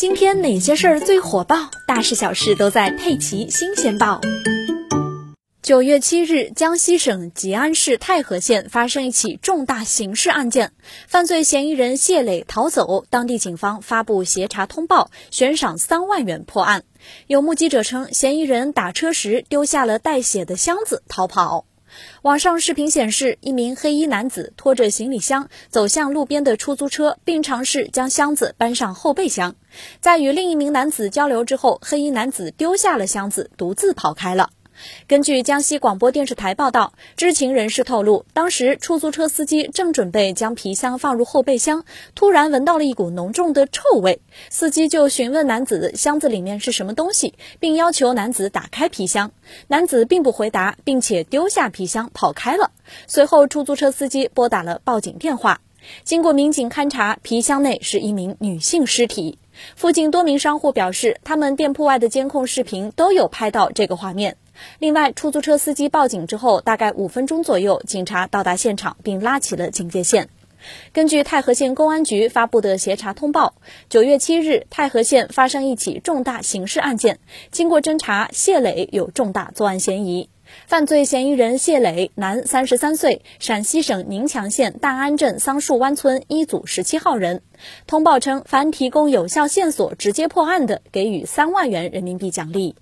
今天哪些事儿最火爆？大事小事都在《佩奇新鲜报》。九月七日，江西省吉安市泰和县发生一起重大刑事案件，犯罪嫌疑人谢磊逃走，当地警方发布协查通报，悬赏三万元破案。有目击者称，嫌疑人打车时丢下了带血的箱子逃跑。网上视频显示，一名黑衣男子拖着行李箱走向路边的出租车，并尝试将箱子搬上后备箱。在与另一名男子交流之后，黑衣男子丢下了箱子，独自跑开了。根据江西广播电视台报道，知情人士透露，当时出租车司机正准备将皮箱放入后备箱，突然闻到了一股浓重的臭味，司机就询问男子箱子里面是什么东西，并要求男子打开皮箱。男子并不回答，并且丢下皮箱跑开了。随后，出租车司机拨打了报警电话。经过民警勘查，皮箱内是一名女性尸体。附近多名商户表示，他们店铺外的监控视频都有拍到这个画面。另外，出租车司机报警之后，大概五分钟左右，警察到达现场并拉起了警戒线。根据太和县公安局发布的协查通报，九月七日，太和县发生一起重大刑事案件。经过侦查，谢磊有重大作案嫌疑。犯罪嫌疑人谢磊，男，三十三岁，陕西省宁强县大安镇桑树湾村一组十七号人。通报称，凡提供有效线索直接破案的，给予三万元人民币奖励。